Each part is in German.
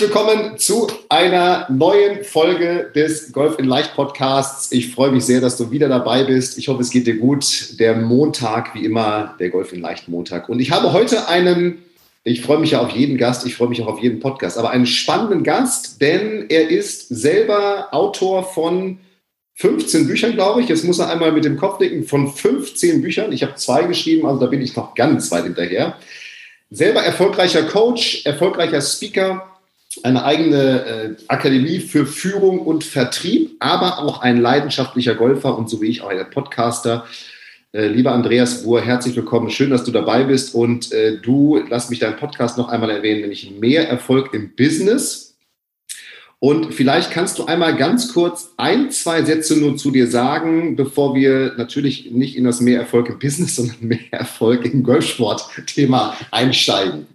Herzlich willkommen zu einer neuen Folge des Golf in Leicht Podcasts. Ich freue mich sehr, dass du wieder dabei bist. Ich hoffe, es geht dir gut. Der Montag, wie immer, der Golf in Leicht Montag. Und ich habe heute einen, ich freue mich ja auf jeden Gast, ich freue mich auch auf jeden Podcast, aber einen spannenden Gast, denn er ist selber Autor von 15 Büchern, glaube ich. Jetzt muss er einmal mit dem Kopf nicken, von 15 Büchern. Ich habe zwei geschrieben, also da bin ich noch ganz weit hinterher. Selber erfolgreicher Coach, erfolgreicher Speaker, eine eigene äh, Akademie für Führung und Vertrieb, aber auch ein leidenschaftlicher Golfer und so wie ich auch ein Podcaster. Äh, lieber Andreas Buhr, herzlich willkommen. Schön, dass du dabei bist. Und äh, du, lass mich deinen Podcast noch einmal erwähnen, nämlich mehr Erfolg im Business. Und vielleicht kannst du einmal ganz kurz ein, zwei Sätze nur zu dir sagen, bevor wir natürlich nicht in das mehr Erfolg im Business, sondern mehr Erfolg im Golfsport-Thema einsteigen.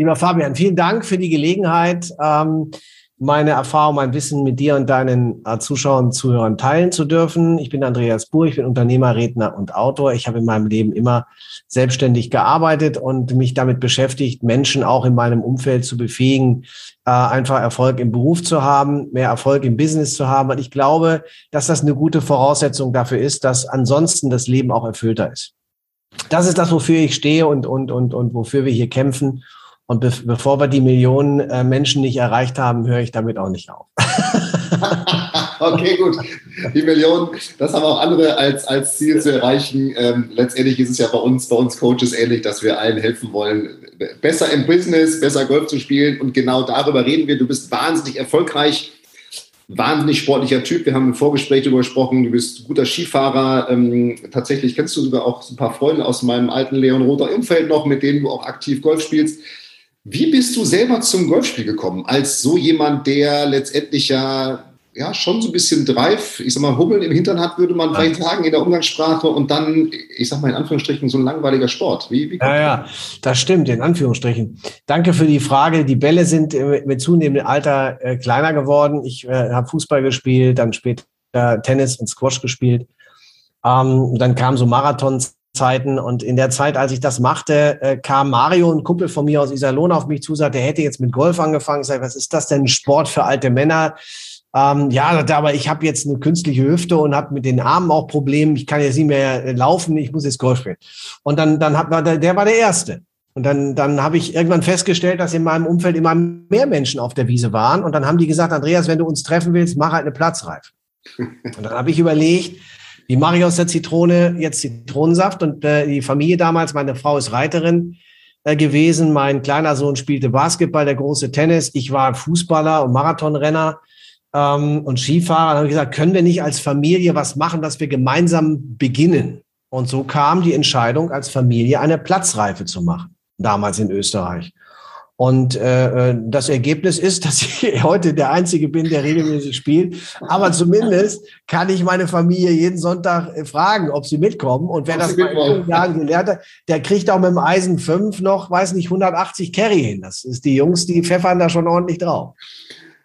Lieber Fabian, vielen Dank für die Gelegenheit, ähm, meine Erfahrung, mein Wissen mit dir und deinen äh, Zuschauern Zuhörern teilen zu dürfen. Ich bin Andreas Buhr, ich bin Unternehmer, Redner und Autor. Ich habe in meinem Leben immer selbstständig gearbeitet und mich damit beschäftigt, Menschen auch in meinem Umfeld zu befähigen, äh, einfach Erfolg im Beruf zu haben, mehr Erfolg im Business zu haben. Und ich glaube, dass das eine gute Voraussetzung dafür ist, dass ansonsten das Leben auch erfüllter ist. Das ist das, wofür ich stehe und, und, und, und wofür wir hier kämpfen. Und be bevor wir die Millionen äh, Menschen nicht erreicht haben, höre ich damit auch nicht auf. okay, gut. Die Millionen, das haben auch andere als, als Ziel zu erreichen. Ähm, letztendlich ist es ja bei uns, bei uns Coaches ähnlich, dass wir allen helfen wollen, besser im Business, besser Golf zu spielen. Und genau darüber reden wir. Du bist wahnsinnig erfolgreich wahnsinnig sportlicher Typ. Wir haben im Vorgespräch darüber gesprochen, du bist guter Skifahrer. Ähm, tatsächlich kennst du sogar auch ein paar Freunde aus meinem alten Leon Roter Umfeld noch, mit denen du auch aktiv Golf spielst. Wie bist du selber zum Golfspiel gekommen? Als so jemand, der letztendlich ja, ja schon so ein bisschen Drive, ich sag mal, Hummeln im Hintern hat, würde man vielleicht sagen, in der Umgangssprache und dann, ich sag mal in Anführungsstrichen, so ein langweiliger Sport. Wie, wie ja, ja, das stimmt, in Anführungsstrichen. Danke für die Frage. Die Bälle sind äh, mit zunehmendem Alter äh, kleiner geworden. Ich äh, habe Fußball gespielt, dann später Tennis und Squash gespielt. Ähm, dann kamen so Marathons Zeiten. Und in der Zeit, als ich das machte, äh, kam Mario, ein Kumpel von mir aus Iserlohn, auf mich zu, sagte, er hätte jetzt mit Golf angefangen. Sage, was ist das denn, Sport für alte Männer? Ähm, ja, aber ich habe jetzt eine künstliche Hüfte und habe mit den Armen auch Probleme. Ich kann jetzt nicht mehr äh, laufen, ich muss jetzt Golf spielen. Und dann, dann hat, der war der Erste. Und dann, dann habe ich irgendwann festgestellt, dass in meinem Umfeld immer mehr Menschen auf der Wiese waren. Und dann haben die gesagt, Andreas, wenn du uns treffen willst, mach halt eine Platzreif. Und dann habe ich überlegt, wie mache ich aus der Zitrone jetzt Zitronensaft? Und äh, die Familie damals, meine Frau ist Reiterin äh, gewesen, mein kleiner Sohn spielte Basketball, der große Tennis. Ich war Fußballer und Marathonrenner ähm, und Skifahrer. Dann habe ich gesagt, können wir nicht als Familie was machen, dass wir gemeinsam beginnen? Und so kam die Entscheidung, als Familie eine Platzreife zu machen, damals in Österreich. Und äh, äh, das Ergebnis ist, dass ich heute der Einzige bin, der regelmäßig spielt. Aber zumindest kann ich meine Familie jeden Sonntag äh, fragen, ob sie mitkommen. Und wer das mal in Jahren gelernt hat, der kriegt auch mit dem Eisen 5 noch, weiß nicht, 180 Carry hin. Das ist die Jungs, die pfeffern da schon ordentlich drauf.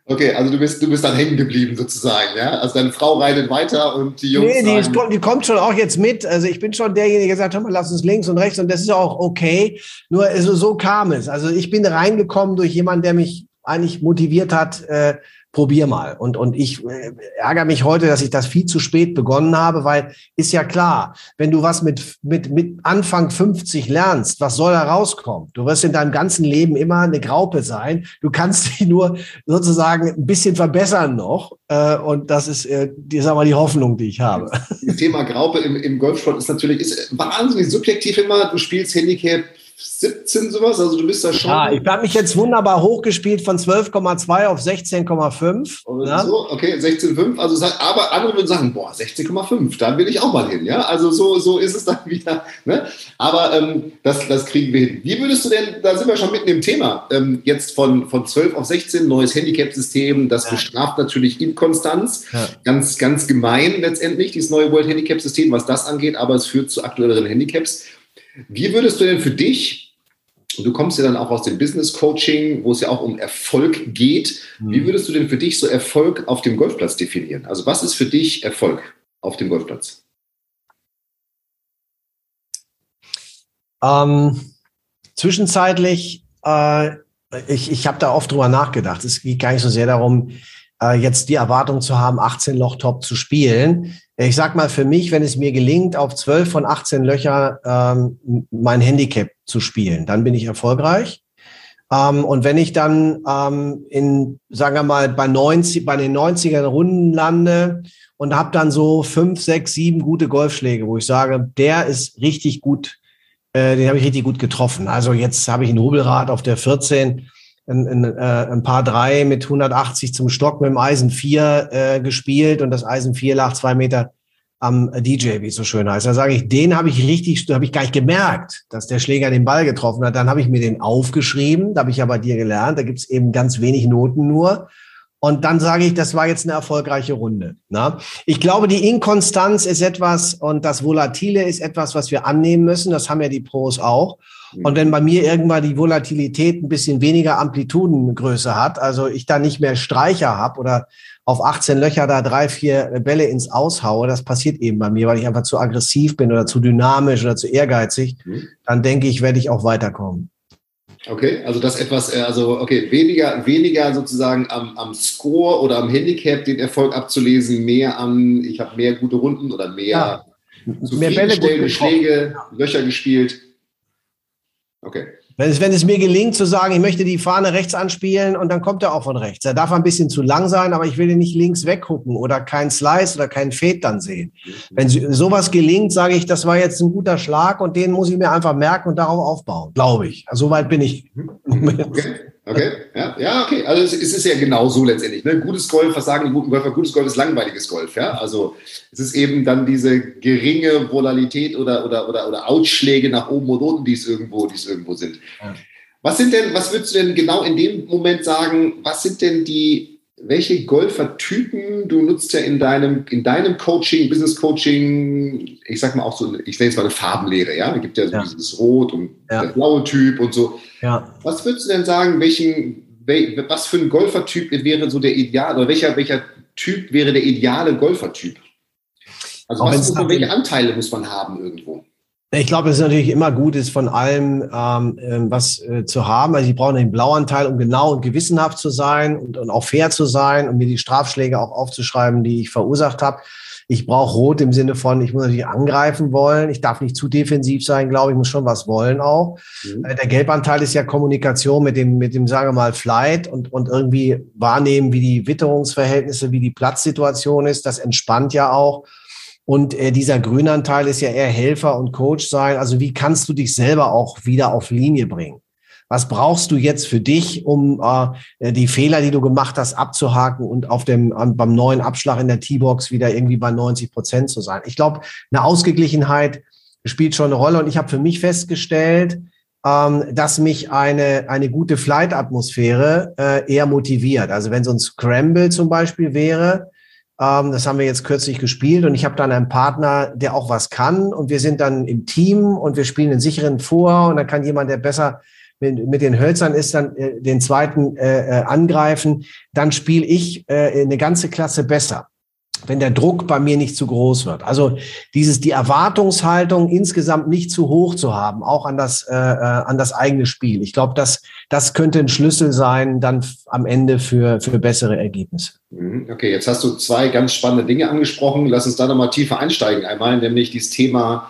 Okay, also du bist, du bist dann hängen geblieben sozusagen, ja? Also deine Frau reitet weiter und die Jungs. Nee, die, sagen, die kommt schon auch jetzt mit. Also ich bin schon derjenige, der gesagt hat, lass uns links und rechts und das ist auch okay. Nur also so kam es. Also ich bin reingekommen durch jemanden, der mich eigentlich motiviert hat, äh, probier mal. Und, und ich äh, ärgere mich heute, dass ich das viel zu spät begonnen habe, weil ist ja klar, wenn du was mit, mit, mit Anfang 50 lernst, was soll da rauskommen? Du wirst in deinem ganzen Leben immer eine Graupe sein. Du kannst dich nur sozusagen ein bisschen verbessern noch. Äh, und das ist, äh, die, sag mal, die Hoffnung, die ich habe. Das Thema Graupe im, im Golfsport ist natürlich ist wahnsinnig subjektiv immer. Du spielst Handicap 17 sowas? Also du bist da schon. Ja, ich habe mich jetzt wunderbar hochgespielt von 12,2 auf 16,5. Ja? So, okay, 16,5. Also, aber andere würden sagen, boah, 16,5, da will ich auch mal hin. Ja, also so, so ist es dann wieder. Ne? Aber ähm, das, das kriegen wir hin. Wie würdest du denn, da sind wir schon mitten im Thema, ähm, jetzt von, von 12 auf 16, neues Handicap-System, das ja. bestraft natürlich Inkonstanz. Ja. Ganz, ganz gemein letztendlich, dieses neue World Handicap-System, was das angeht, aber es führt zu aktuelleren Handicaps. Wie würdest du denn für dich, du kommst ja dann auch aus dem Business Coaching, wo es ja auch um Erfolg geht, mhm. wie würdest du denn für dich so Erfolg auf dem Golfplatz definieren? Also was ist für dich Erfolg auf dem Golfplatz? Ähm, zwischenzeitlich, äh, ich, ich habe da oft drüber nachgedacht. Es geht gar nicht so sehr darum, äh, jetzt die Erwartung zu haben, 18 Loch Top zu spielen. Ich sag mal für mich, wenn es mir gelingt, auf 12 von 18 Löcher ähm, mein Handicap zu spielen, dann bin ich erfolgreich. Ähm, und wenn ich dann ähm, in, sagen wir mal, bei 90, bei den 90er Runden lande und habe dann so fünf, sechs, sieben gute Golfschläge, wo ich sage, der ist richtig gut, äh, den habe ich richtig gut getroffen. Also jetzt habe ich ein Rubelrad auf der 14 ein, ein, äh, ein paar drei mit 180 zum Stock mit dem Eisen 4 äh, gespielt und das Eisen 4 lag zwei Meter am DJ, wie es so schön heißt. Da sage ich, den habe ich richtig, habe ich gar nicht gemerkt, dass der Schläger den Ball getroffen hat. Dann habe ich mir den aufgeschrieben, da habe ich ja bei dir gelernt, da gibt es eben ganz wenig Noten nur. Und dann sage ich, das war jetzt eine erfolgreiche Runde. Na? Ich glaube, die Inkonstanz ist etwas und das Volatile ist etwas, was wir annehmen müssen. Das haben ja die Pros auch. Und wenn bei mir irgendwann die Volatilität ein bisschen weniger Amplitudengröße hat, also ich da nicht mehr Streicher habe oder auf 18 Löcher da drei, vier Bälle ins Aushaue, das passiert eben bei mir, weil ich einfach zu aggressiv bin oder zu dynamisch oder zu ehrgeizig, mhm. dann denke ich, werde ich auch weiterkommen. Okay, also das etwas, äh, also okay, weniger, weniger sozusagen am, am Score oder am Handicap den Erfolg abzulesen, mehr am, ich habe mehr gute Runden oder mehr, ja. mehr Bälle Schläge, Löcher gespielt. Okay. Wenn es, wenn es mir gelingt zu sagen, ich möchte die Fahne rechts anspielen und dann kommt er auch von rechts. Er darf ein bisschen zu lang sein, aber ich will ihn nicht links weggucken oder kein Slice oder kein Fade dann sehen. Wenn sowas gelingt, sage ich, das war jetzt ein guter Schlag und den muss ich mir einfach merken und darauf aufbauen, glaube ich. Also, so weit bin ich. Okay. Okay, ja, ja, okay. Also es, es ist ja genau so letztendlich. Ne? Gutes Golf, was sagen die guten Golfer? Gutes Golf ist langweiliges Golf. Ja? Also es ist eben dann diese geringe Volatilität oder, oder, oder, oder Ausschläge nach oben und unten, die es irgendwo, die es irgendwo sind. Ja. Was sind denn, was würdest du denn genau in dem Moment sagen, was sind denn die welche Golfertypen du nutzt ja in deinem, in deinem Coaching, Business Coaching, ich sag mal auch so, ich nenne es mal eine Farbenlehre, ja. Da gibt ja so ja. dieses Rot und ja. der blaue Typ und so. Ja. Was würdest du denn sagen, welchen, was für ein Golfertyp wäre so der Ideal, oder welcher, welcher Typ wäre der ideale Golfertyp? Also was, welche Anteile muss man haben irgendwo? Ich glaube, es ist natürlich immer gut, ist von allem ähm, ähm, was äh, zu haben. Also ich brauche den Blauanteil, um genau und gewissenhaft zu sein und, und auch fair zu sein und mir die Strafschläge auch aufzuschreiben, die ich verursacht habe. Ich brauche Rot im Sinne von, ich muss natürlich angreifen wollen. Ich darf nicht zu defensiv sein, glaube ich, muss schon was wollen auch. Mhm. Äh, der Gelbanteil ist ja Kommunikation mit dem, mit dem, sagen wir mal, Flight und, und irgendwie wahrnehmen, wie die Witterungsverhältnisse, wie die Platzsituation ist. Das entspannt ja auch. Und äh, dieser Grünanteil ist ja eher Helfer und Coach sein. Also wie kannst du dich selber auch wieder auf Linie bringen? Was brauchst du jetzt für dich, um äh, die Fehler, die du gemacht hast, abzuhaken und auf dem beim neuen Abschlag in der T-Box wieder irgendwie bei 90 Prozent zu sein? Ich glaube, eine Ausgeglichenheit spielt schon eine Rolle. Und ich habe für mich festgestellt, ähm, dass mich eine eine gute Flight-Atmosphäre äh, eher motiviert. Also wenn so ein Scramble zum Beispiel wäre, ähm, das haben wir jetzt kürzlich gespielt und ich habe dann einen Partner, der auch was kann und wir sind dann im Team und wir spielen einen sicheren vor und dann kann jemand, der besser mit, mit den Hölzern ist, dann äh, den zweiten äh, äh angreifen. Dann spiele ich äh, eine ganze Klasse besser wenn der Druck bei mir nicht zu groß wird. Also dieses die Erwartungshaltung insgesamt nicht zu hoch zu haben, auch an das äh, äh an das eigene Spiel. Ich glaube, das das könnte ein Schlüssel sein dann am Ende für für bessere Ergebnisse. Mhm. Okay, jetzt hast du zwei ganz spannende Dinge angesprochen. Lass uns da noch mal tiefer einsteigen. Einmal nämlich dieses Thema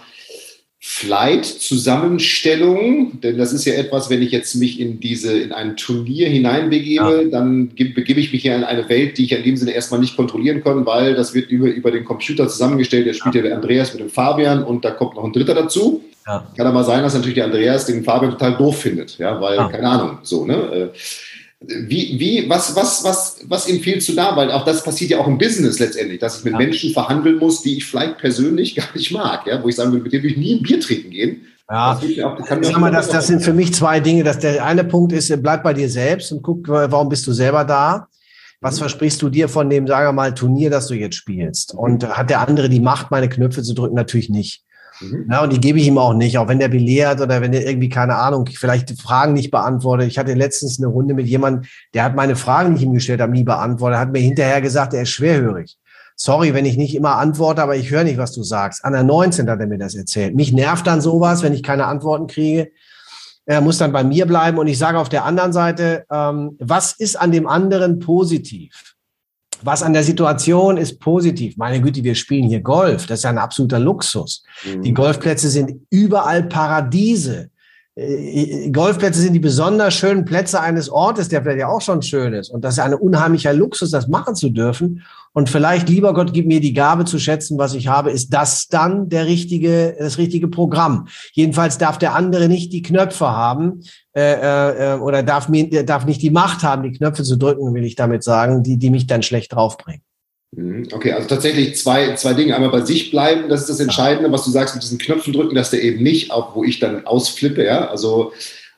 Flight-Zusammenstellung, denn das ist ja etwas, wenn ich jetzt mich in diese, in ein Turnier hineinbegebe, ja. dann begebe ich mich ja in eine Welt, die ich in dem Sinne erstmal nicht kontrollieren kann, weil das wird über, über den Computer zusammengestellt. Der spielt ja der Andreas mit dem Fabian und da kommt noch ein Dritter dazu. Ja. Kann aber sein, dass natürlich der Andreas den Fabian total doof findet, ja, weil, ah. keine Ahnung, so, ne? Äh, wie, wie, was, was, was, was empfiehlst du da? Weil auch das passiert ja auch im Business letztendlich, dass ich mit ja. Menschen verhandeln muss, die ich vielleicht persönlich gar nicht mag, ja, wo ich sagen würde, mit denen würde ich nie ein Bier trinken gehen. Ja, das, sag mal, das, das sind für mich zwei Dinge. Dass der eine Punkt ist, bleib bei dir selbst und guck, warum bist du selber da? Was mhm. versprichst du dir von dem, sagen wir mal, Turnier, das du jetzt spielst? Und hat der andere die Macht, meine Knöpfe zu drücken? Natürlich nicht. Mhm. Ja, und die gebe ich ihm auch nicht, auch wenn der belehrt oder wenn der irgendwie, keine Ahnung, vielleicht Fragen nicht beantwortet. Ich hatte letztens eine Runde mit jemandem, der hat meine Fragen, ich ihm gestellt habe, nie beantwortet, hat mir hinterher gesagt, er ist schwerhörig. Sorry, wenn ich nicht immer antworte, aber ich höre nicht, was du sagst. An der 19 hat er mir das erzählt. Mich nervt dann sowas, wenn ich keine Antworten kriege. Er muss dann bei mir bleiben. Und ich sage auf der anderen Seite, ähm, was ist an dem anderen positiv? Was an der Situation ist positiv. Meine Güte, wir spielen hier Golf. Das ist ja ein absoluter Luxus. Mhm. Die Golfplätze sind überall Paradiese. Äh, Golfplätze sind die besonders schönen Plätze eines Ortes, der vielleicht ja auch schon schön ist. Und das ist ein unheimlicher Luxus, das machen zu dürfen. Und vielleicht, lieber Gott, gib mir die Gabe zu schätzen, was ich habe, ist das dann der richtige, das richtige Programm. Jedenfalls darf der andere nicht die Knöpfe haben, äh, äh, oder darf mir, darf nicht die Macht haben, die Knöpfe zu drücken, will ich damit sagen, die, die mich dann schlecht draufbringen. Mhm. Okay, also tatsächlich zwei, zwei Dinge. Einmal bei sich bleiben, das ist das Entscheidende, was du sagst mit diesen Knöpfen drücken, dass der eben nicht, auch wo ich dann ausflippe, ja. Also,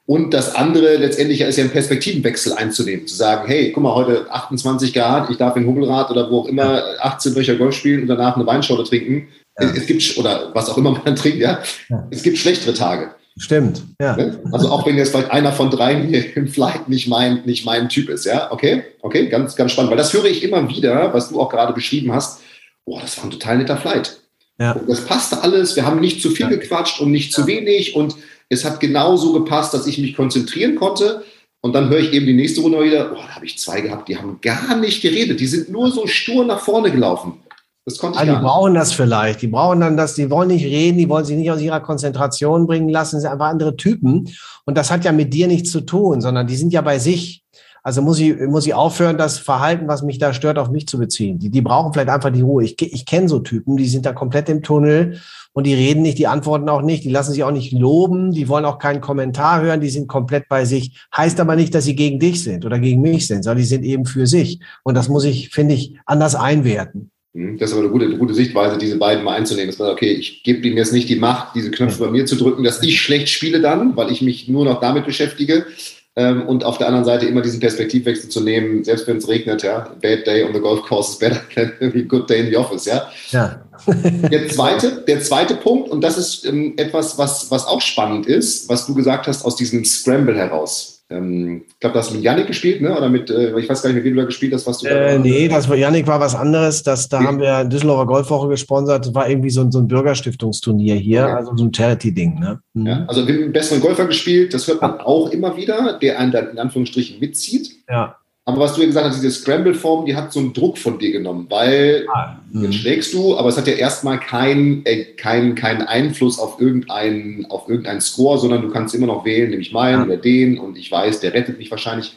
und das andere letztendlich ist ja ein Perspektivenwechsel einzunehmen, zu sagen, hey, guck mal, heute 28 Grad, ich darf in Hubbelrad oder wo auch immer 18 Löcher Golf spielen und danach eine Weinschorle trinken. Ja. Es gibt, oder was auch immer man trinkt, ja. ja. Es gibt schlechtere Tage. Stimmt, ja. Ne? Also auch wenn jetzt vielleicht einer von dreien hier im Flight nicht mein, nicht mein Typ ist, ja, okay, okay, ganz, ganz spannend, weil das höre ich immer wieder, was du auch gerade beschrieben hast. Boah, das war ein total netter Flight. Ja. Und das passte alles, wir haben nicht zu viel ja. gequatscht und nicht zu wenig und es hat genauso gepasst, dass ich mich konzentrieren konnte. Und dann höre ich eben die nächste Runde wieder, boah, da habe ich zwei gehabt, die haben gar nicht geredet, die sind nur so stur nach vorne gelaufen. Das konnte ich also die brauchen das vielleicht. Die brauchen dann das, die wollen nicht reden, die wollen sich nicht aus ihrer Konzentration bringen lassen, sind einfach andere Typen. Und das hat ja mit dir nichts zu tun, sondern die sind ja bei sich. Also muss ich, muss ich aufhören, das Verhalten, was mich da stört, auf mich zu beziehen. Die, die brauchen vielleicht einfach die Ruhe. Ich, ich kenne so Typen, die sind da komplett im Tunnel und die reden nicht, die antworten auch nicht, die lassen sich auch nicht loben, die wollen auch keinen Kommentar hören, die sind komplett bei sich. Heißt aber nicht, dass sie gegen dich sind oder gegen mich sind, sondern die sind eben für sich. Und das muss ich, finde ich, anders einwerten. Hm, das ist aber eine gute, eine gute Sichtweise, diese beiden mal einzunehmen. Dass man, okay, ich gebe ihm jetzt nicht die Macht, diese Knöpfe bei mir zu drücken, dass ich schlecht spiele dann, weil ich mich nur noch damit beschäftige. Ähm, und auf der anderen Seite immer diesen Perspektivwechsel zu nehmen, selbst wenn es regnet, ja. Bad day on the golf course is better than a good day in the office, ja. ja. der, zweite, der zweite Punkt, und das ist ähm, etwas, was, was auch spannend ist, was du gesagt hast aus diesem Scramble heraus ähm, ich glaube, du hast mit Yannick gespielt, ne? Oder mit, äh, ich weiß gar nicht, mit wem du da gespielt hast, was du äh, da Nee, das war Yannick war was anderes. Das, da okay. haben wir Düsseldorfer Golfwoche gesponsert. Das war irgendwie so ein, so ein Bürgerstiftungsturnier hier, okay. also so ein Charity-Ding. Ne? Mhm. Ja, also wir haben einen besseren Golfer gespielt, das hört man auch immer wieder, der einen dann in Anführungsstrichen mitzieht. Ja. Aber was du ja gesagt hast, diese Scramble-Form, die hat so einen Druck von dir genommen, weil ah, jetzt schlägst du, aber es hat ja erstmal keinen äh, kein, kein Einfluss auf irgendeinen auf irgendeinen Score, sondern du kannst immer noch wählen, nämlich meinen ja. oder den und ich weiß, der rettet mich wahrscheinlich.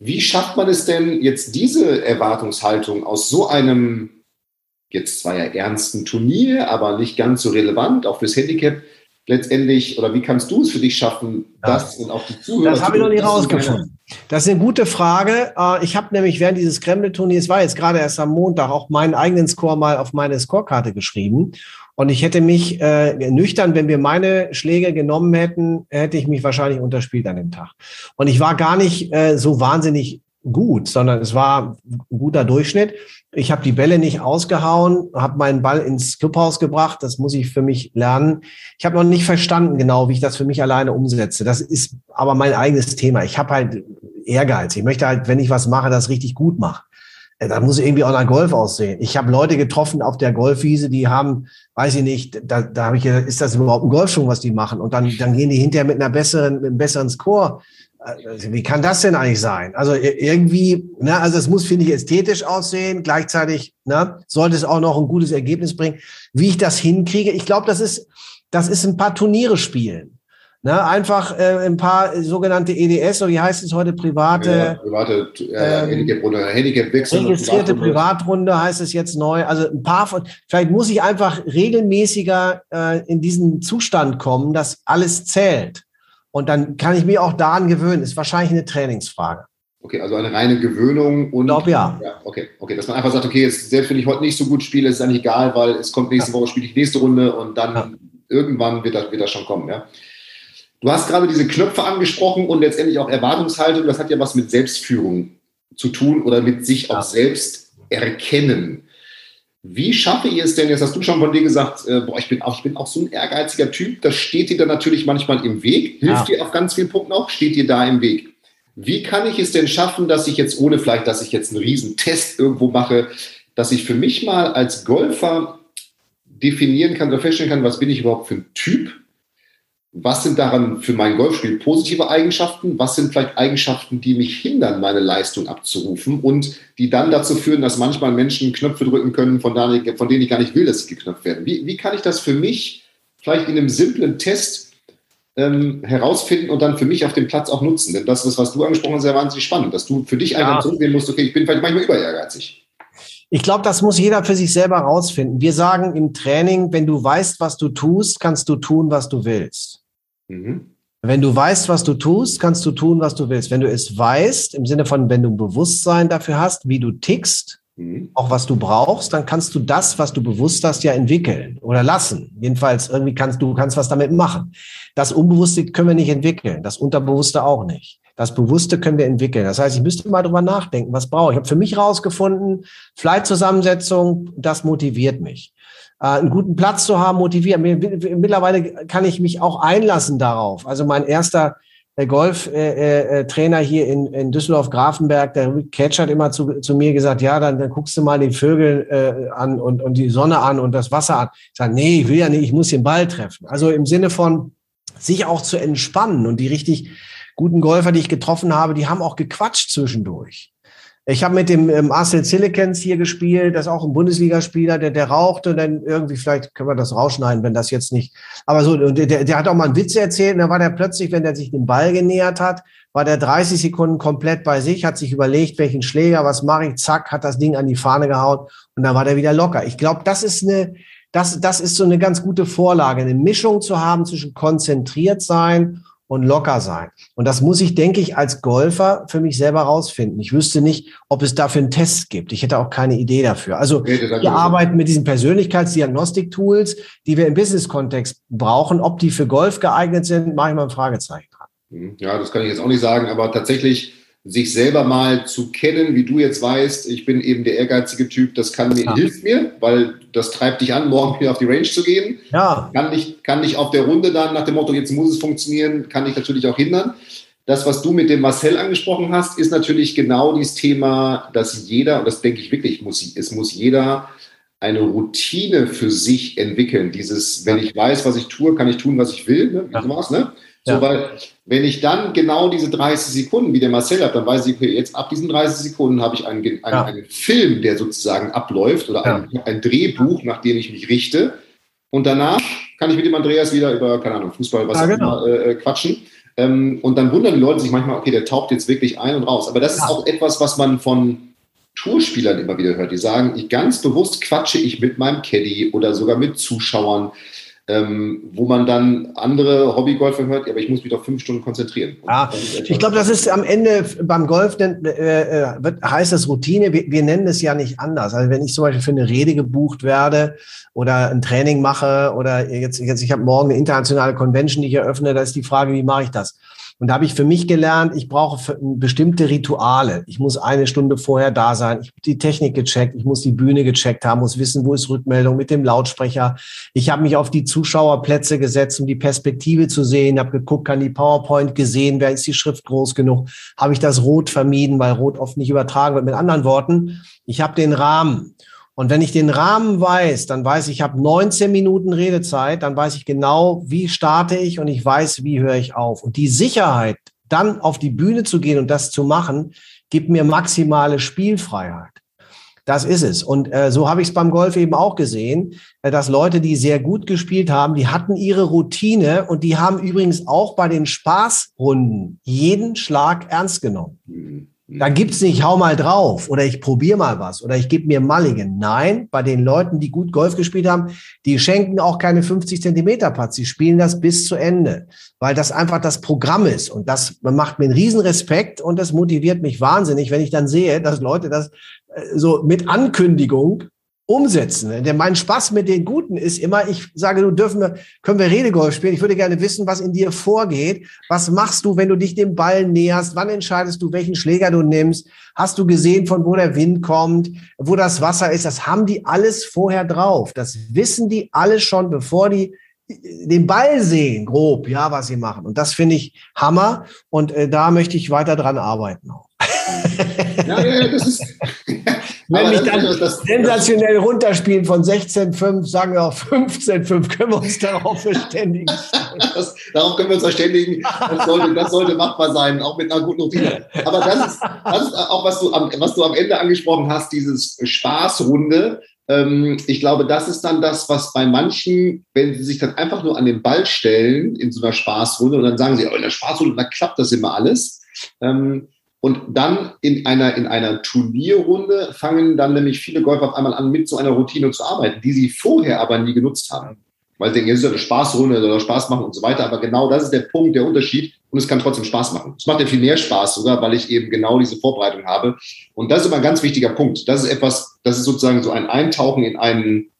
Wie schafft man es denn jetzt diese Erwartungshaltung aus so einem jetzt zwar ja ernsten Turnier, aber nicht ganz so relevant, auch fürs Handicap, letztendlich, oder wie kannst du es für dich schaffen, das und auch die Zuhörer Das habe ich noch nicht rausgefunden. Das ist eine gute Frage. Äh, ich habe nämlich während dieses Kreml-Turniers, war jetzt gerade erst am Montag, auch meinen eigenen Score mal auf meine Scorekarte geschrieben. Und ich hätte mich äh, nüchtern, wenn wir meine Schläge genommen hätten, hätte ich mich wahrscheinlich unterspielt an dem Tag. Und ich war gar nicht äh, so wahnsinnig gut, sondern es war ein guter Durchschnitt. Ich habe die Bälle nicht ausgehauen, habe meinen Ball ins Clubhaus gebracht. Das muss ich für mich lernen. Ich habe noch nicht verstanden genau, wie ich das für mich alleine umsetze. Das ist aber mein eigenes Thema. Ich habe halt Ehrgeiz. Ich möchte halt, wenn ich was mache, das richtig gut mache. Äh, da muss irgendwie auch nach Golf aussehen. Ich habe Leute getroffen auf der Golfwiese, die haben, weiß ich nicht, da, da habe ich, ist das überhaupt ein Golfschwung, was die machen? Und dann, dann gehen die hinterher mit einer besseren, mit einem besseren Score also, wie kann das denn eigentlich sein? Also irgendwie, ne, also es muss, finde ich, ästhetisch aussehen. Gleichzeitig ne, sollte es auch noch ein gutes Ergebnis bringen. Wie ich das hinkriege, ich glaube, das ist, das ist ein paar Turniere spielen. Ne, einfach äh, ein paar sogenannte EDS, oder wie heißt es heute, private, ja, private äh, ähm, Handicap-Runde, Handicap-Wechsel. Registrierte Privatrunde. Privatrunde heißt es jetzt neu. Also ein paar von, vielleicht muss ich einfach regelmäßiger äh, in diesen Zustand kommen, dass alles zählt. Und dann kann ich mich auch daran gewöhnen. Ist wahrscheinlich eine Trainingsfrage. Okay, also eine reine Gewöhnung und. Ich glaube ja. ja. Okay, okay, dass man einfach sagt, okay, jetzt, selbst wenn ich heute nicht so gut spiele, ist es eigentlich egal, weil es kommt nächste ja. Woche, spiele ich nächste Runde und dann ja. irgendwann wird das, wird das schon kommen, ja. Du hast gerade diese Knöpfe angesprochen und letztendlich auch Erwartungshaltung. Das hat ja was mit Selbstführung zu tun oder mit sich auch selbst erkennen. Wie schaffe ich es denn, jetzt hast du schon von dir gesagt, äh, boah, ich bin, auch, ich bin auch so ein ehrgeiziger Typ, das steht dir dann natürlich manchmal im Weg, hilft ja. dir auf ganz vielen Punkten auch, steht dir da im Weg. Wie kann ich es denn schaffen, dass ich jetzt, ohne vielleicht, dass ich jetzt einen riesen Test irgendwo mache, dass ich für mich mal als Golfer definieren kann oder feststellen kann, was bin ich überhaupt für ein Typ? Was sind daran für mein Golfspiel positive Eigenschaften? Was sind vielleicht Eigenschaften, die mich hindern, meine Leistung abzurufen und die dann dazu führen, dass manchmal Menschen Knöpfe drücken können, von, denen ich gar nicht will, dass sie geknöpft werden? Wie, wie kann ich das für mich vielleicht in einem simplen Test ähm, herausfinden und dann für mich auf dem Platz auch nutzen. Denn das ist, was du angesprochen hast, sehr wahnsinnig spannend, dass du für dich ja. einfach zurückgehen musst, okay, ich bin vielleicht manchmal über ehrgeizig. Ich glaube, das muss jeder für sich selber herausfinden. Wir sagen im Training, wenn du weißt, was du tust, kannst du tun, was du willst. Mhm. Wenn du weißt, was du tust, kannst du tun, was du willst. Wenn du es weißt, im Sinne von, wenn du ein Bewusstsein dafür hast, wie du tickst, Mhm. auch was du brauchst, dann kannst du das, was du bewusst hast, ja entwickeln oder lassen. Jedenfalls irgendwie kannst du kannst was damit machen. Das Unbewusste können wir nicht entwickeln, das Unterbewusste auch nicht. Das Bewusste können wir entwickeln. Das heißt, ich müsste mal drüber nachdenken, was brauche ich. Ich habe für mich rausgefunden, Flight-Zusammensetzung, das motiviert mich. Äh, einen guten Platz zu haben, motiviert. Mittlerweile kann ich mich auch einlassen darauf. Also mein erster Golf-Trainer hier in, in Düsseldorf-Grafenberg, der Catch hat immer zu, zu mir gesagt, ja, dann, dann guckst du mal die Vögel äh, an und, und die Sonne an und das Wasser an. Ich sage, nee, ich will ja nicht, ich muss den Ball treffen. Also im Sinne von sich auch zu entspannen und die richtig guten Golfer, die ich getroffen habe, die haben auch gequatscht zwischendurch. Ich habe mit dem ähm, Marcel Silicans hier gespielt, das ist auch ein Bundesligaspieler, der, der rauchte und dann irgendwie, vielleicht können wir das rausschneiden, wenn das jetzt nicht. Aber so, und der, der hat auch mal einen Witz erzählt, und da war der plötzlich, wenn der sich dem Ball genähert hat, war der 30 Sekunden komplett bei sich, hat sich überlegt, welchen Schläger, was mache ich, zack, hat das Ding an die Fahne gehauen und dann war der wieder locker. Ich glaube, das ist eine, das, das ist so eine ganz gute Vorlage, eine Mischung zu haben zwischen konzentriert sein und locker sein. Und das muss ich, denke ich, als Golfer für mich selber rausfinden. Ich wüsste nicht, ob es dafür einen Test gibt. Ich hätte auch keine Idee dafür. Also nee, wir arbeiten mit diesen Persönlichkeitsdiagnostik-Tools, die wir im Business-Kontext brauchen. Ob die für Golf geeignet sind, mache ich mal ein Fragezeichen dran. Mhm. Ja, das kann ich jetzt auch nicht sagen, aber tatsächlich sich selber mal zu kennen, wie du jetzt weißt, ich bin eben der ehrgeizige Typ, das kann mir, ja. hilft mir, weil das treibt dich an, morgen wieder auf die Range zu gehen. Ja. Kann dich, kann dich auf der Runde dann nach dem Motto, jetzt muss es funktionieren, kann dich natürlich auch hindern. Das, was du mit dem Marcel angesprochen hast, ist natürlich genau dieses Thema, dass jeder, und das denke ich wirklich, muss, es muss jeder eine Routine für sich entwickeln. Dieses, wenn ich weiß, was ich tue, kann ich tun, was ich will. Ne? Wie ja. sowas, ne? So, ja. weil wenn ich dann genau diese 30 Sekunden, wie der Marcel hat, dann weiß ich, okay, jetzt ab diesen 30 Sekunden habe ich einen, einen, ja. einen, Film, der sozusagen abläuft oder ja. ein, ein, Drehbuch, nach dem ich mich richte. Und danach kann ich mit dem Andreas wieder über, keine Ahnung, Fußball, was auch genau. immer, äh, quatschen. Ähm, und dann wundern die Leute sich manchmal, okay, der taucht jetzt wirklich ein und raus. Aber das ist auch etwas, was man von Tourspielern immer wieder hört. Die sagen, ich ganz bewusst quatsche ich mit meinem Caddy oder sogar mit Zuschauern ähm, wo man dann andere Hobbygolfer hört, aber ich muss mich doch fünf Stunden konzentrieren. Ja, ich glaube, das ist am Ende beim Golf äh, äh, wird, heißt das Routine. Wir, wir, nennen es ja nicht anders. Also wenn ich zum Beispiel für eine Rede gebucht werde oder ein Training mache oder jetzt, jetzt ich habe morgen eine internationale Convention, die ich eröffne, da ist die Frage, wie mache ich das? Und da habe ich für mich gelernt, ich brauche bestimmte Rituale. Ich muss eine Stunde vorher da sein. Ich habe die Technik gecheckt, ich muss die Bühne gecheckt haben, muss wissen, wo ist Rückmeldung mit dem Lautsprecher. Ich habe mich auf die Zuschauerplätze gesetzt, um die Perspektive zu sehen, habe geguckt, kann die PowerPoint gesehen, wer ist die Schrift groß genug, habe ich das Rot vermieden, weil Rot oft nicht übertragen wird. Mit anderen Worten, ich habe den Rahmen. Und wenn ich den Rahmen weiß, dann weiß ich, ich habe 19 Minuten Redezeit, dann weiß ich genau, wie starte ich und ich weiß, wie höre ich auf. Und die Sicherheit, dann auf die Bühne zu gehen und das zu machen, gibt mir maximale Spielfreiheit. Das ist es. Und äh, so habe ich es beim Golf eben auch gesehen, äh, dass Leute, die sehr gut gespielt haben, die hatten ihre Routine und die haben übrigens auch bei den Spaßrunden jeden Schlag ernst genommen. Da gibt's nicht, hau mal drauf oder ich probiere mal was oder ich gebe mir Mulligan. Nein, bei den Leuten, die gut Golf gespielt haben, die schenken auch keine 50 Zentimeter Putts. Sie spielen das bis zu Ende, weil das einfach das Programm ist. Und das macht mir einen riesen Respekt und das motiviert mich wahnsinnig, wenn ich dann sehe, dass Leute das äh, so mit Ankündigung umsetzen. Denn mein Spaß mit den Guten ist immer, ich sage, du dürfen wir, können wir Redegolf spielen. Ich würde gerne wissen, was in dir vorgeht. Was machst du, wenn du dich dem Ball näherst? Wann entscheidest du, welchen Schläger du nimmst? Hast du gesehen, von wo der Wind kommt, wo das Wasser ist? Das haben die alles vorher drauf. Das wissen die alles schon, bevor die den Ball sehen, grob, ja, was sie machen. Und das finde ich Hammer. Und äh, da möchte ich weiter dran arbeiten. Ja, ja, das ist, Wenn mich dann das, das, sensationell runterspielen von 16,5, sagen wir auf 15,5, können wir uns darauf verständigen. das, darauf können wir uns verständigen. Das sollte, das sollte machbar sein, auch mit einer guten Routine. Aber das ist, das ist auch, was du, am, was du am Ende angesprochen hast, dieses Spaßrunde. Ähm, ich glaube, das ist dann das, was bei manchen, wenn sie sich dann einfach nur an den Ball stellen in so einer Spaßrunde und dann sagen sie, oh, in der Spaßrunde, da klappt das immer alles. Ähm, und dann in einer, in einer Turnierrunde fangen dann nämlich viele Golfer auf einmal an, mit so einer Routine zu arbeiten, die sie vorher aber nie genutzt haben. Weil sie denken, es ist ja eine Spaßrunde, soll Spaß machen und so weiter. Aber genau das ist der Punkt, der Unterschied. Und es kann trotzdem Spaß machen. Es macht ja viel mehr Spaß sogar, weil ich eben genau diese Vorbereitung habe. Und das ist immer ein ganz wichtiger Punkt. Das ist etwas, das ist sozusagen so ein Eintauchen in einen,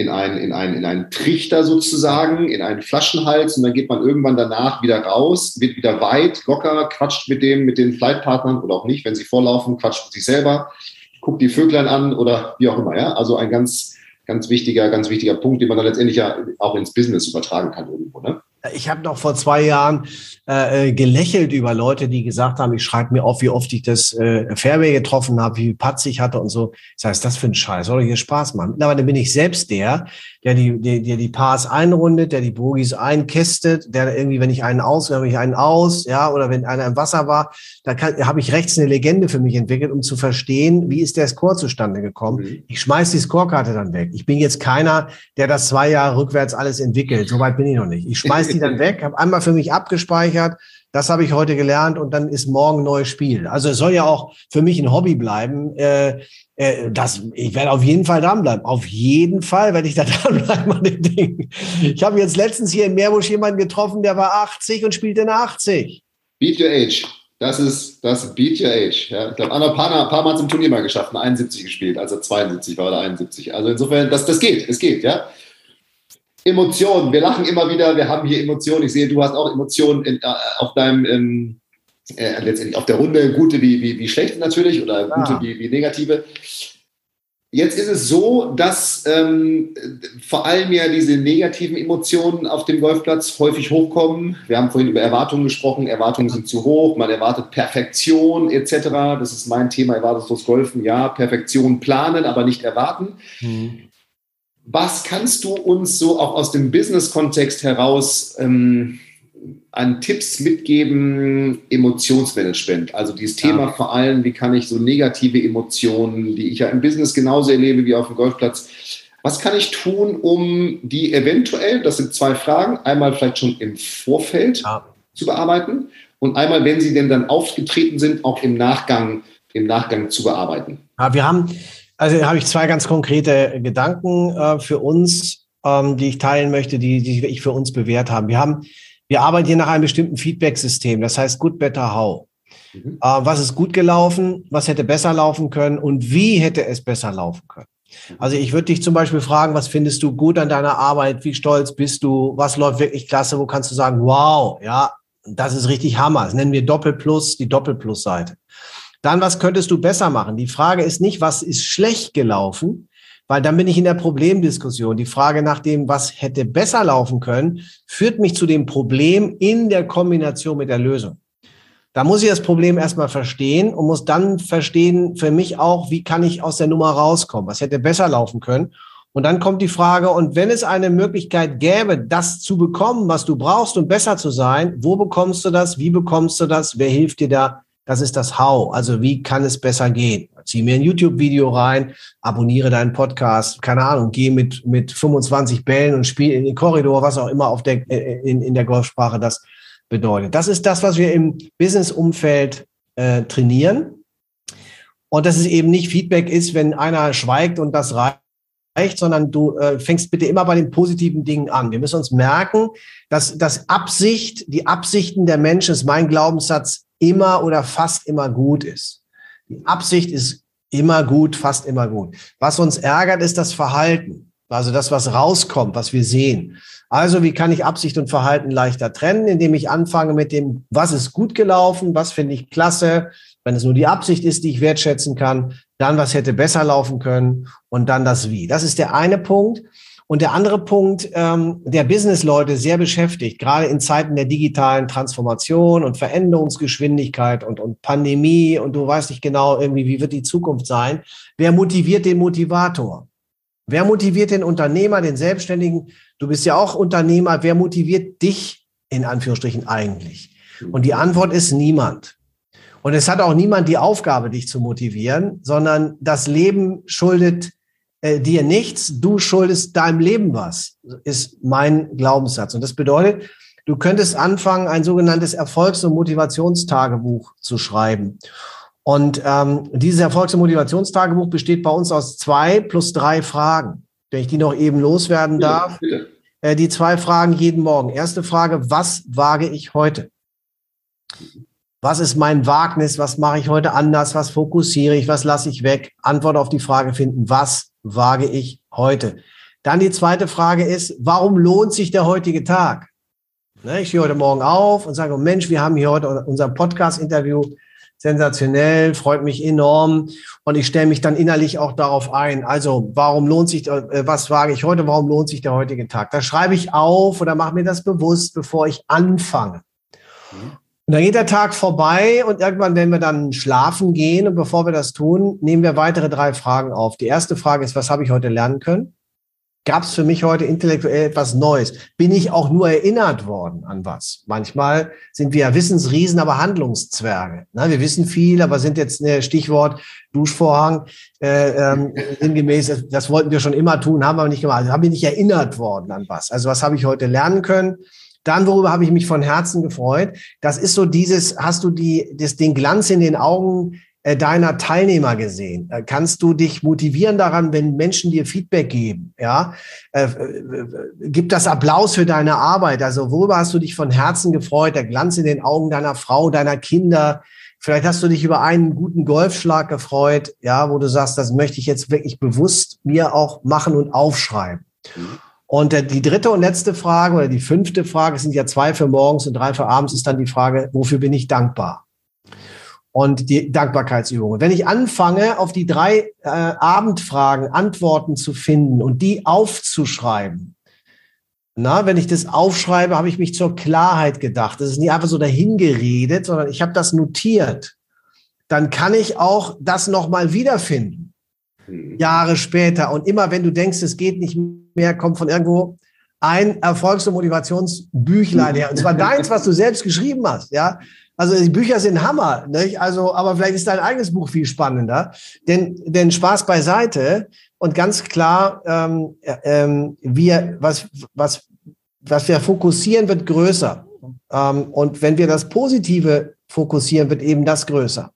in einen, in einen, in einen Trichter sozusagen, in einen Flaschenhals und dann geht man irgendwann danach wieder raus, wird wieder weit, locker, quatscht mit dem, mit den Flightpartnern oder auch nicht, wenn sie vorlaufen, quatscht mit sich selber, guckt die Vöglein an oder wie auch immer, ja. Also ein ganz, ganz wichtiger, ganz wichtiger Punkt, den man dann letztendlich ja auch ins Business übertragen kann irgendwo, ne? Ich habe noch vor zwei Jahren äh, äh, gelächelt über Leute, die gesagt haben, ich schreibe mir auf, wie oft ich das äh, Fairway getroffen habe, wie viel Patz ich hatte und so. Ich sage, das für ein Scheiß, soll doch hier Spaß machen. Mittlerweile bin ich selbst der, der die, der, der die Pars einrundet, der die Bogies einkästet, der irgendwie, wenn ich einen aus, habe ich einen aus, ja, oder wenn einer im Wasser war, da habe ich rechts eine Legende für mich entwickelt, um zu verstehen, wie ist der Score zustande gekommen. Mhm. Ich schmeiß die Scorekarte dann weg. Ich bin jetzt keiner, der das zwei Jahre rückwärts alles entwickelt. Soweit bin ich noch nicht. Ich schmeiß die dann weg, habe einmal für mich abgespeichert. Das habe ich heute gelernt und dann ist morgen neues Spiel. Also es soll ja auch für mich ein Hobby bleiben. Äh, äh, das, ich werde auf jeden Fall dranbleiben. Auf jeden Fall werde ich da dranbleiben an den Dingen. Ich habe jetzt letztens hier in Meerbusch jemanden getroffen, der war 80 und spielte eine 80. Beat your age. Das ist das Beat Your Age. Ja. Ich glaube, Anna Pana ein paar Mal zum Turnier mal geschafft, eine 71 gespielt, also 72 war oder 71. Also insofern, das, das geht, es geht, ja. Emotionen. Wir lachen immer wieder, wir haben hier Emotionen. Ich sehe, du hast auch Emotionen in, äh, auf deinem, ähm, äh, letztendlich auf der Runde, gute wie, wie, wie schlechte natürlich oder ja. gute wie, wie negative. Jetzt ist es so, dass ähm, vor allem ja diese negativen Emotionen auf dem Golfplatz häufig hochkommen. Wir haben vorhin über Erwartungen gesprochen. Erwartungen sind zu hoch. Man erwartet Perfektion etc. Das ist mein Thema, erwartungslos Golfen. Ja, Perfektion planen, aber nicht erwarten. Mhm. Was kannst du uns so auch aus dem Business-Kontext heraus ähm, an Tipps mitgeben, Emotionsmanagement? Also dieses Thema ja. vor allem, wie kann ich so negative Emotionen, die ich ja im Business genauso erlebe wie auf dem Golfplatz, was kann ich tun, um die eventuell, das sind zwei Fragen, einmal vielleicht schon im Vorfeld ja. zu bearbeiten und einmal, wenn sie denn dann aufgetreten sind, auch im Nachgang, im Nachgang zu bearbeiten? Ja, wir haben also habe ich zwei ganz konkrete Gedanken äh, für uns, ähm, die ich teilen möchte, die, die ich für uns bewährt haben. Wir haben, wir arbeiten hier nach einem bestimmten Feedback-System. Das heißt Good, Better, How. Mhm. Äh, was ist gut gelaufen? Was hätte besser laufen können? Und wie hätte es besser laufen können? Mhm. Also ich würde dich zum Beispiel fragen, was findest du gut an deiner Arbeit? Wie stolz bist du? Was läuft wirklich klasse? Wo kannst du sagen, wow, ja, das ist richtig Hammer. Das nennen wir Doppelplus, die Doppelplus-Seite. Dann, was könntest du besser machen? Die Frage ist nicht, was ist schlecht gelaufen, weil dann bin ich in der Problemdiskussion. Die Frage nach dem, was hätte besser laufen können, führt mich zu dem Problem in der Kombination mit der Lösung. Da muss ich das Problem erstmal verstehen und muss dann verstehen für mich auch, wie kann ich aus der Nummer rauskommen? Was hätte besser laufen können? Und dann kommt die Frage, und wenn es eine Möglichkeit gäbe, das zu bekommen, was du brauchst, um besser zu sein, wo bekommst du das? Wie bekommst du das? Wer hilft dir da? Das ist das How. Also wie kann es besser gehen? Zieh mir ein YouTube-Video rein, abonniere deinen Podcast, keine Ahnung, geh mit, mit 25 Bällen und spiel in den Korridor, was auch immer auf der, in, in der Golfsprache das bedeutet. Das ist das, was wir im Business-Umfeld äh, trainieren. Und dass es eben nicht Feedback ist, wenn einer schweigt und das reicht, sondern du äh, fängst bitte immer bei den positiven Dingen an. Wir müssen uns merken, dass das Absicht, die Absichten der Menschen ist mein Glaubenssatz immer oder fast immer gut ist. Die Absicht ist immer gut, fast immer gut. Was uns ärgert, ist das Verhalten. Also das, was rauskommt, was wir sehen. Also wie kann ich Absicht und Verhalten leichter trennen, indem ich anfange mit dem, was ist gut gelaufen, was finde ich klasse, wenn es nur die Absicht ist, die ich wertschätzen kann, dann was hätte besser laufen können und dann das Wie. Das ist der eine Punkt. Und der andere Punkt, ähm, der Business-Leute sehr beschäftigt, gerade in Zeiten der digitalen Transformation und Veränderungsgeschwindigkeit und, und Pandemie und du weißt nicht genau irgendwie, wie wird die Zukunft sein. Wer motiviert den Motivator? Wer motiviert den Unternehmer, den Selbstständigen? Du bist ja auch Unternehmer. Wer motiviert dich in Anführungsstrichen eigentlich? Und die Antwort ist niemand. Und es hat auch niemand die Aufgabe, dich zu motivieren, sondern das Leben schuldet äh, dir nichts, du schuldest deinem Leben was, ist mein Glaubenssatz. Und das bedeutet, du könntest anfangen, ein sogenanntes Erfolgs- und Motivationstagebuch zu schreiben. Und ähm, dieses Erfolgs- und Motivationstagebuch besteht bei uns aus zwei plus drei Fragen. Wenn ich die noch eben loswerden darf. Ja, äh, die zwei Fragen jeden Morgen. Erste Frage, was wage ich heute? Was ist mein Wagnis? Was mache ich heute anders? Was fokussiere ich? Was lasse ich weg? Antwort auf die Frage finden, was wage ich heute? Dann die zweite Frage ist, warum lohnt sich der heutige Tag? Ne, ich stehe heute Morgen auf und sage, Mensch, wir haben hier heute unser Podcast-Interview. Sensationell, freut mich enorm. Und ich stelle mich dann innerlich auch darauf ein. Also, warum lohnt sich, äh, was wage ich heute? Warum lohnt sich der heutige Tag? Da schreibe ich auf oder mache mir das bewusst, bevor ich anfange. Und dann geht der Tag vorbei und irgendwann, wenn wir dann schlafen gehen und bevor wir das tun, nehmen wir weitere drei Fragen auf. Die erste Frage ist, was habe ich heute lernen können? Gab es für mich heute intellektuell etwas Neues? Bin ich auch nur erinnert worden an was? Manchmal sind wir ja Wissensriesen, aber Handlungszwerge. Na, wir wissen viel, aber sind jetzt ne, Stichwort Duschvorhang äh, ähm, sinngemäß. Das, wollten wir schon immer tun, haben wir nicht gemacht. Also haben wir nicht erinnert worden an was? Also was habe ich heute lernen können? Dann, worüber habe ich mich von Herzen gefreut, das ist so dieses, hast du die, das, den Glanz in den Augen äh, deiner Teilnehmer gesehen? Äh, kannst du dich motivieren daran, wenn Menschen dir Feedback geben? Ja, äh, äh, gibt das Applaus für deine Arbeit? Also worüber hast du dich von Herzen gefreut? Der Glanz in den Augen deiner Frau, deiner Kinder? Vielleicht hast du dich über einen guten Golfschlag gefreut, ja, wo du sagst, das möchte ich jetzt wirklich bewusst mir auch machen und aufschreiben. Mhm. Und die dritte und letzte Frage oder die fünfte Frage, es sind ja zwei für morgens und drei für abends, ist dann die Frage, wofür bin ich dankbar? Und die Dankbarkeitsübungen. Wenn ich anfange, auf die drei äh, Abendfragen Antworten zu finden und die aufzuschreiben, na, wenn ich das aufschreibe, habe ich mich zur Klarheit gedacht. Das ist nicht einfach so dahingeredet, sondern ich habe das notiert. Dann kann ich auch das nochmal wiederfinden. Mhm. Jahre später. Und immer wenn du denkst, es geht nicht mehr, kommt von irgendwo ein Erfolgs- und Motivationsbüchlein her. Und zwar deins, was du selbst geschrieben hast, ja. Also die Bücher sind Hammer, nicht? Also, aber vielleicht ist dein eigenes Buch viel spannender. Denn, denn Spaß beiseite und ganz klar, ähm, ähm, wir, was, was, was wir fokussieren, wird größer. Ähm, und wenn wir das Positive fokussieren, wird eben das größer.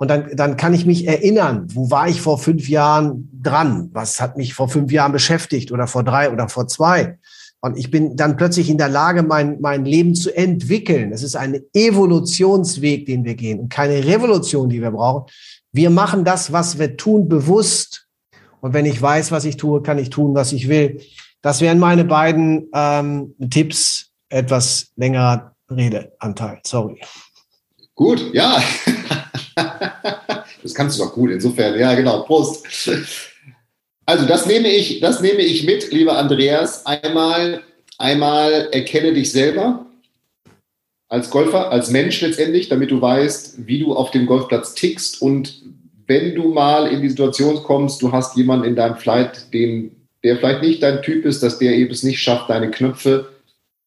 Und dann, dann kann ich mich erinnern, wo war ich vor fünf Jahren dran? Was hat mich vor fünf Jahren beschäftigt oder vor drei oder vor zwei? Und ich bin dann plötzlich in der Lage, mein, mein Leben zu entwickeln. Es ist ein Evolutionsweg, den wir gehen und keine Revolution, die wir brauchen. Wir machen das, was wir tun, bewusst. Und wenn ich weiß, was ich tue, kann ich tun, was ich will. Das wären meine beiden ähm, Tipps. Etwas längerer Redeanteil. Sorry. Gut, ja. das kannst du doch gut. Insofern, ja, genau. Prost. Also, das nehme ich, das nehme ich mit, lieber Andreas. Einmal, einmal erkenne dich selber als Golfer, als Mensch letztendlich, damit du weißt, wie du auf dem Golfplatz tickst und wenn du mal in die Situation kommst, du hast jemanden in deinem Flight, den, der vielleicht nicht dein Typ ist, dass der eben es nicht schafft, deine Knöpfe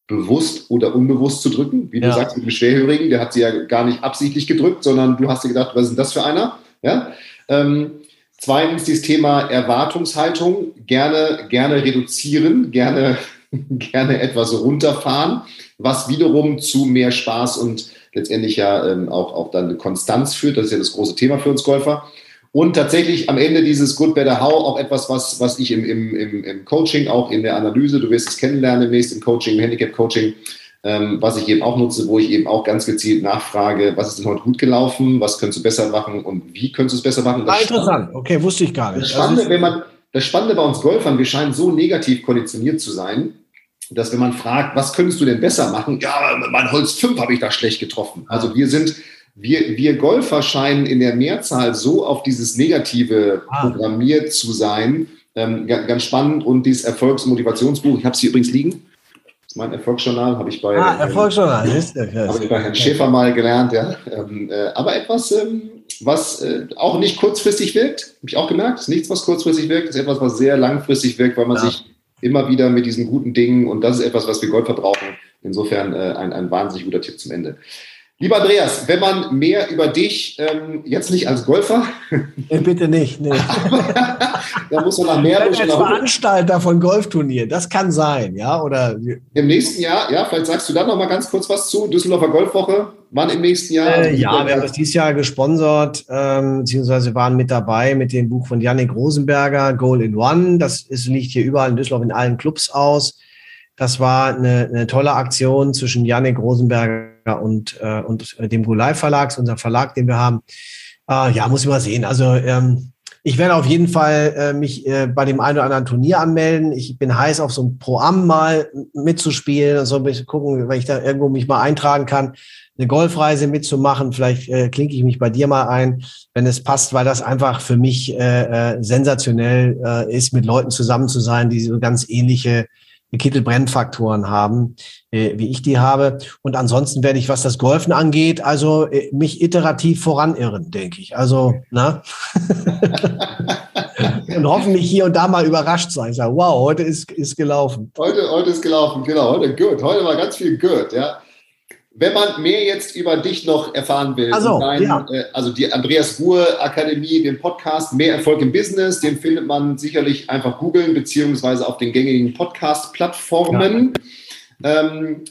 bewusst oder unbewusst zu drücken. Wie du ja. sagst, mit dem Schwerhörigen, der hat sie ja gar nicht absichtlich gedrückt, sondern du hast dir gedacht, was ist denn das für einer? Ja? Ähm, zweitens dieses Thema Erwartungshaltung, gerne, gerne reduzieren, gerne, gerne etwas runterfahren, was wiederum zu mehr Spaß und letztendlich ja ähm, auch, auch dann Konstanz führt. Das ist ja das große Thema für uns Golfer. Und tatsächlich am Ende dieses Good, Better, How auch etwas, was, was ich im, im, im, im Coaching, auch in der Analyse, du wirst es kennenlernen demnächst im Coaching, im Handicap-Coaching, ähm, was ich eben auch nutze, wo ich eben auch ganz gezielt nachfrage, was ist denn heute gut gelaufen, was könntest du besser machen und wie könntest du es besser machen. Das ah, interessant, okay, wusste ich gar nicht. Das Spannende, wenn man, das Spannende bei uns Golfern, wir scheinen so negativ konditioniert zu sein, dass wenn man fragt, was könntest du denn besser machen? Ja, mein Holz 5 habe ich da schlecht getroffen. Also wir sind wir, wir Golfer scheinen in der Mehrzahl so auf dieses Negative ah. programmiert zu sein. Ähm, ganz spannend. Und dieses Erfolgsmotivationsbuch, ich habe es hier übrigens liegen. Das ist mein Erfolgsjournal, habe ich bei, ah, Erfolgsjournal. Ähm, habe ich bei Herrn Schäfer mal gelernt. Ja. Ähm, äh, aber etwas, ähm, was äh, auch nicht kurzfristig wirkt, habe ich auch gemerkt. ist nichts, was kurzfristig wirkt, ist etwas, was sehr langfristig wirkt, weil man ja. sich immer wieder mit diesen guten Dingen, und das ist etwas, was wir Golfer brauchen. Insofern äh, ein, ein wahnsinnig guter Tipp zum Ende. Lieber Andreas, wenn man mehr über dich, ähm, jetzt nicht als Golfer. Nee, bitte nicht. Nee. da muss man nach mehr. Als Veranstalter von Golfturnieren, das kann sein, ja? Oder Im nächsten Jahr, ja, vielleicht sagst du dann noch mal ganz kurz was zu. Düsseldorfer Golfwoche, wann im nächsten Jahr? Äh, ja, wir haben das dieses Jahr gesponsert, ähm, beziehungsweise waren mit dabei mit dem Buch von Yannick Rosenberger, Goal in One. Das ist, liegt hier überall in Düsseldorf in allen Clubs aus. Das war eine, eine tolle Aktion zwischen Yannick Rosenberger und, äh, und dem Gulai Verlags, unser Verlag, den wir haben. Äh, ja, muss ich mal sehen. Also ähm, ich werde auf jeden Fall äh, mich äh, bei dem einen oder anderen Turnier anmelden. Ich bin heiß auf so ein Pro-Am mal mitzuspielen und so ein bisschen gucken, wenn ich da irgendwo mich mal eintragen kann, eine Golfreise mitzumachen. Vielleicht äh, klinke ich mich bei dir mal ein, wenn es passt, weil das einfach für mich äh, äh, sensationell äh, ist, mit Leuten zusammen zu sein, die so ganz ähnliche Kittelbrennfaktoren haben, äh, wie ich die habe. Und ansonsten werde ich, was das Golfen angeht, also äh, mich iterativ voranirren, denke ich. Also, na? und hoffentlich hier und da mal überrascht sein. Ich sage, wow, heute ist, ist gelaufen. Heute, heute ist gelaufen, genau. Heute gut. Heute war ganz viel gut, ja. Wenn man mehr jetzt über dich noch erfahren will, also, dein, ja. äh, also die Andreas Ruhr Akademie, den Podcast Mehr Erfolg im Business, den findet man sicherlich einfach googeln, beziehungsweise auf den gängigen Podcast-Plattformen. Ja. Ähm,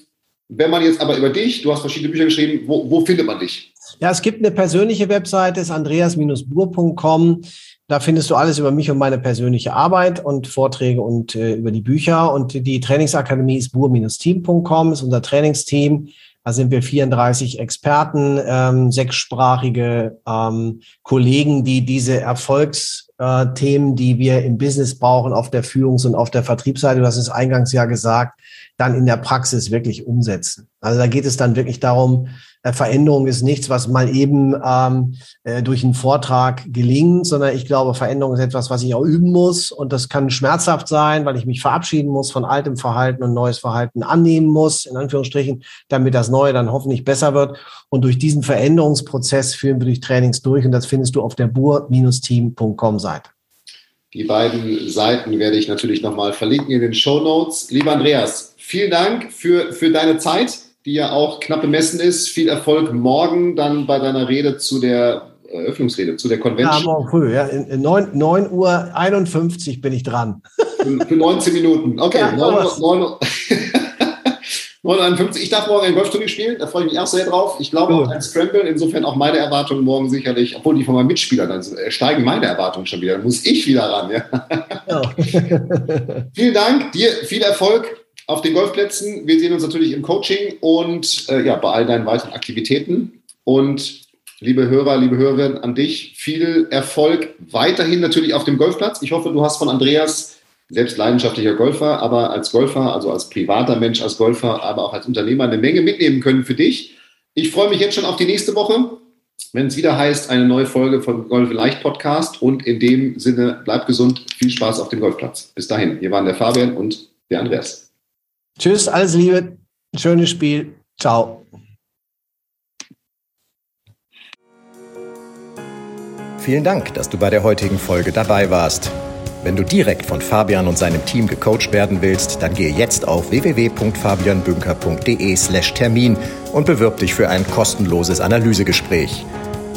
wenn man jetzt aber über dich, du hast verschiedene Bücher geschrieben, wo, wo findet man dich? Ja, es gibt eine persönliche Webseite, ist andreas-bur.com. Da findest du alles über mich und meine persönliche Arbeit und Vorträge und äh, über die Bücher. Und die Trainingsakademie ist bur-team.com, ist unser Trainingsteam. Da sind wir 34 Experten, ähm, sechssprachige ähm, Kollegen, die diese Erfolgsthemen, äh, die wir im Business brauchen, auf der Führungs- und auf der Vertriebsseite, du hast es eingangs ja gesagt, dann in der Praxis wirklich umsetzen. Also da geht es dann wirklich darum, Veränderung ist nichts, was mal eben ähm, äh, durch einen Vortrag gelingt, sondern ich glaube, Veränderung ist etwas, was ich auch üben muss. Und das kann schmerzhaft sein, weil ich mich verabschieden muss von altem Verhalten und neues Verhalten annehmen muss, in Anführungsstrichen, damit das Neue dann hoffentlich besser wird. Und durch diesen Veränderungsprozess führen wir durch Trainings durch. Und das findest du auf der bur-team.com Seite. Die beiden Seiten werde ich natürlich nochmal verlinken in den Show Notes. Lieber Andreas, vielen Dank für, für deine Zeit die ja auch knapp bemessen ist. Viel Erfolg morgen dann bei deiner Rede zu der Eröffnungsrede, zu der Convention. Ja, morgen früh, ja. In 9, 9 Uhr 51 bin ich dran. Für, für 19 Minuten. Okay, ja, 9, 9, 9, Ich darf morgen ein Golfturnier spielen, da freue ich mich auch sehr drauf. Ich glaube auch ein Scramble, insofern auch meine Erwartungen morgen sicherlich, obwohl die von meinem Mitspieler, dann steigen meine Erwartungen schon wieder, dann muss ich wieder ran. Ja. ja. Vielen Dank, dir viel Erfolg auf den Golfplätzen. Wir sehen uns natürlich im Coaching und äh, ja, bei all deinen weiteren Aktivitäten. Und liebe Hörer, liebe Hörerinnen, an dich viel Erfolg weiterhin natürlich auf dem Golfplatz. Ich hoffe, du hast von Andreas, selbst leidenschaftlicher Golfer, aber als Golfer, also als privater Mensch, als Golfer, aber auch als Unternehmer eine Menge mitnehmen können für dich. Ich freue mich jetzt schon auf die nächste Woche, wenn es wieder heißt, eine neue Folge von Golf Leicht Podcast. Und in dem Sinne, bleib gesund, viel Spaß auf dem Golfplatz. Bis dahin, hier waren der Fabian und der Andreas. Tschüss, alles Liebe, ein schönes Spiel. Ciao. Vielen Dank, dass du bei der heutigen Folge dabei warst. Wenn du direkt von Fabian und seinem Team gecoacht werden willst, dann gehe jetzt auf www.fabianbünker.de/termin und bewirb dich für ein kostenloses Analysegespräch.